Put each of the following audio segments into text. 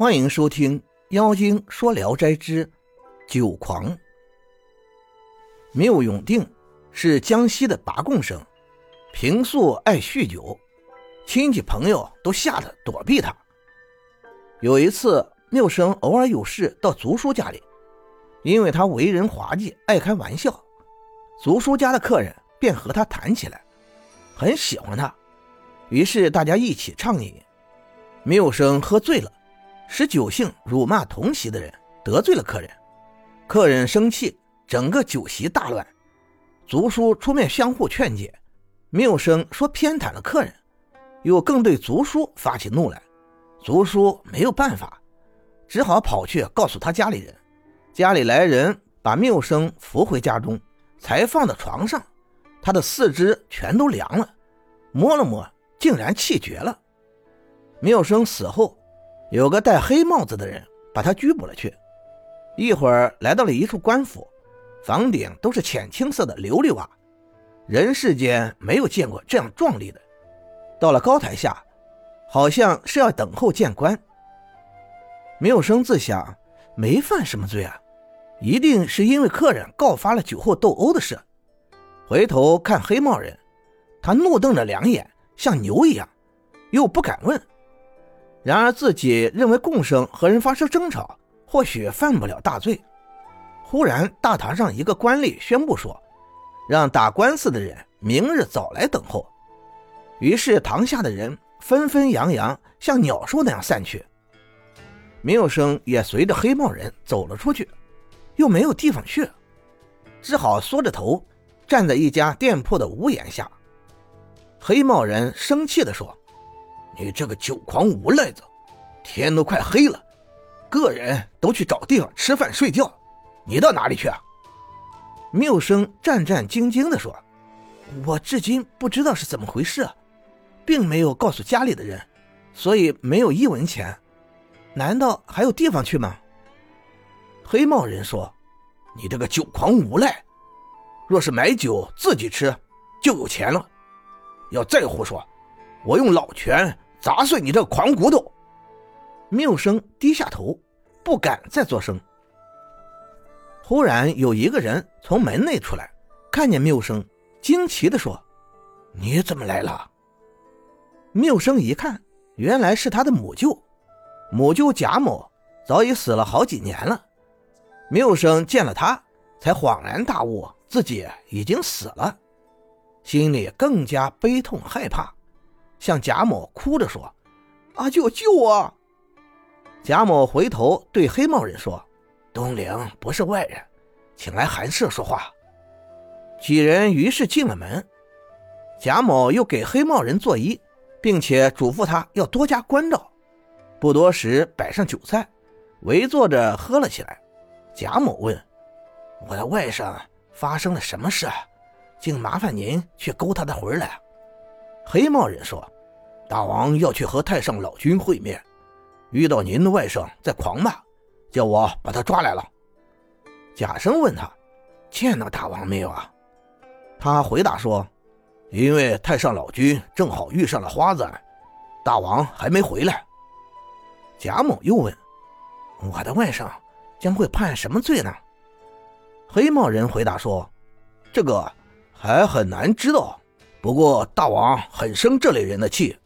欢迎收听《妖精说聊斋之酒狂》。缪永定是江西的拔贡生，平素爱酗酒，亲戚朋友都吓得躲避他。有一次，缪生偶尔有事到族叔家里，因为他为人滑稽，爱开玩笑，族叔家的客人便和他谈起来，很喜欢他，于是大家一起畅饮。缪生喝醉了。使酒兴辱骂同席的人，得罪了客人，客人生气，整个酒席大乱。族叔出面相互劝解，缪生说偏袒了客人，又更对族叔发起怒来。族叔没有办法，只好跑去告诉他家里人。家里来人把缪生扶回家中，才放到床上，他的四肢全都凉了，摸了摸，竟然气绝了。缪生死后。有个戴黑帽子的人把他拘捕了去，一会儿来到了一处官府，房顶都是浅青色的琉璃瓦，人世间没有见过这样壮丽的。到了高台下，好像是要等候见官。缪生自想，没犯什么罪啊，一定是因为客人告发了酒后斗殴的事。回头看黑帽人，他怒瞪着两眼，像牛一样，又不敢问。然而自己认为共生和人发生争吵，或许犯不了大罪。忽然大堂上一个官吏宣布说：“让打官司的人明日早来等候。”于是堂下的人纷纷扬扬，像鸟兽那样散去。缪生也随着黑帽人走了出去，又没有地方去，只好缩着头站在一家店铺的屋檐下。黑帽人生气地说。你这个酒狂无赖子，天都快黑了，个人都去找地方吃饭睡觉，你到哪里去啊？缪生战战兢兢地说：“我至今不知道是怎么回事，并没有告诉家里的人，所以没有一文钱。难道还有地方去吗？”黑帽人说：“你这个酒狂无赖，若是买酒自己吃，就有钱了。要再胡说。”我用老拳砸碎你这狂骨头！缪生低下头，不敢再作声。忽然有一个人从门内出来，看见缪生，惊奇地说：“你怎么来了？”缪生一看，原来是他的母舅。母舅贾某早已死了好几年了。缪生见了他，才恍然大悟，自己已经死了，心里更加悲痛害怕。向贾某哭着说：“阿舅救我！”贾某回头对黑帽人说：“东陵不是外人，请来寒舍说话。”几人于是进了门。贾某又给黑帽人作揖，并且嘱咐他要多加关照。不多时，摆上酒菜，围坐着喝了起来。贾某问：“我的外甥发生了什么事？竟麻烦您去勾他的魂来？”黑帽人说：“大王要去和太上老君会面，遇到您的外甥在狂骂，叫我把他抓来了。”贾生问他：“见到大王没有啊？”他回答说：“因为太上老君正好遇上了花子，大王还没回来。”贾某又问：“我的外甥将会判什么罪呢？”黑帽人回答说：“这个还很难知道。”不过大王很生这类人的气。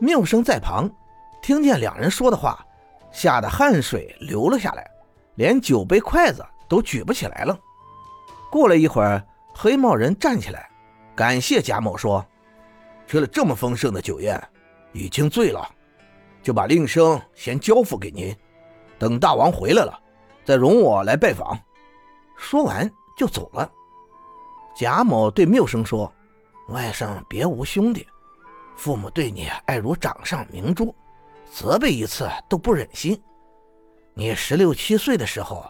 缪生在旁，听见两人说的话，吓得汗水流了下来，连酒杯筷子都举不起来了。过了一会儿，黑帽人站起来，感谢贾某说：“吃了这么丰盛的酒宴，已经醉了，就把令生先交付给您，等大王回来了，再容我来拜访。”说完就走了。贾某对缪生说。外甥别无兄弟，父母对你爱如掌上明珠，责备一次都不忍心。你十六七岁的时候，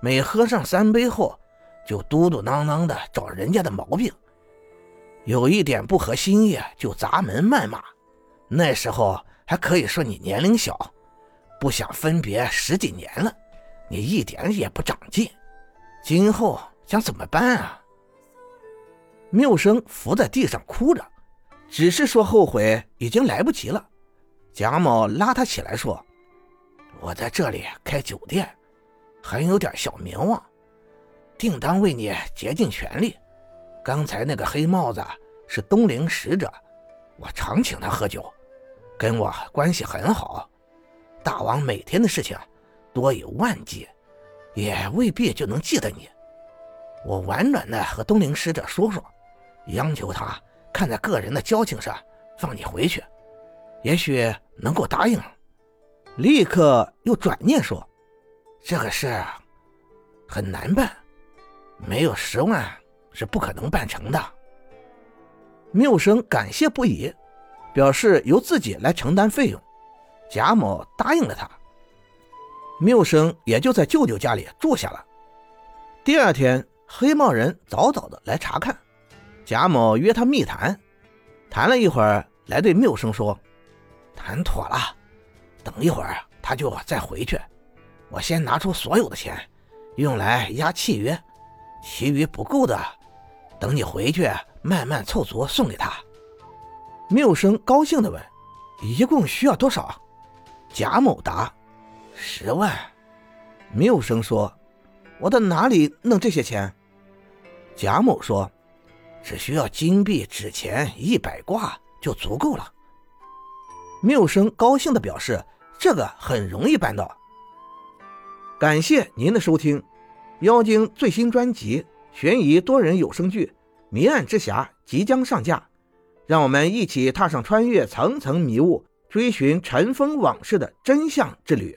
每喝上三杯后，就嘟嘟囔囔的找人家的毛病，有一点不合心意就砸门谩骂。那时候还可以说你年龄小，不想分别十几年了，你一点也不长进，今后想怎么办啊？缪生伏在地上哭着，只是说后悔已经来不及了。贾某拉他起来说：“我在这里开酒店，还有点小名望，定当为你竭尽全力。刚才那个黑帽子是东陵使者，我常请他喝酒，跟我关系很好。大王每天的事情多有万计，也未必就能记得你。我婉转的和东陵使者说说，央求他看在个人的交情上放你回去，也许能够答应。立刻又转念说：“这个事很难办，没有十万是不可能办成的。”缪生感谢不已，表示由自己来承担费用。贾某答应了他，缪生也就在舅舅家里住下了。第二天。黑帽人早早的来查看，贾某约他密谈，谈了一会儿，来对缪生说：“谈妥了，等一会儿他就再回去。我先拿出所有的钱，用来押契约，其余不够的，等你回去慢慢凑足送给他。”缪生高兴的问：“一共需要多少？”贾某答：“十万。”缪生说。我到哪里弄这些钱？贾某说：“只需要金币、纸钱一百挂就足够了。”缪生高兴地表示：“这个很容易办到。”感谢您的收听，《妖精》最新专辑悬疑多人有声剧《迷案之匣》即将上架，让我们一起踏上穿越层层迷雾、追寻尘封往事的真相之旅。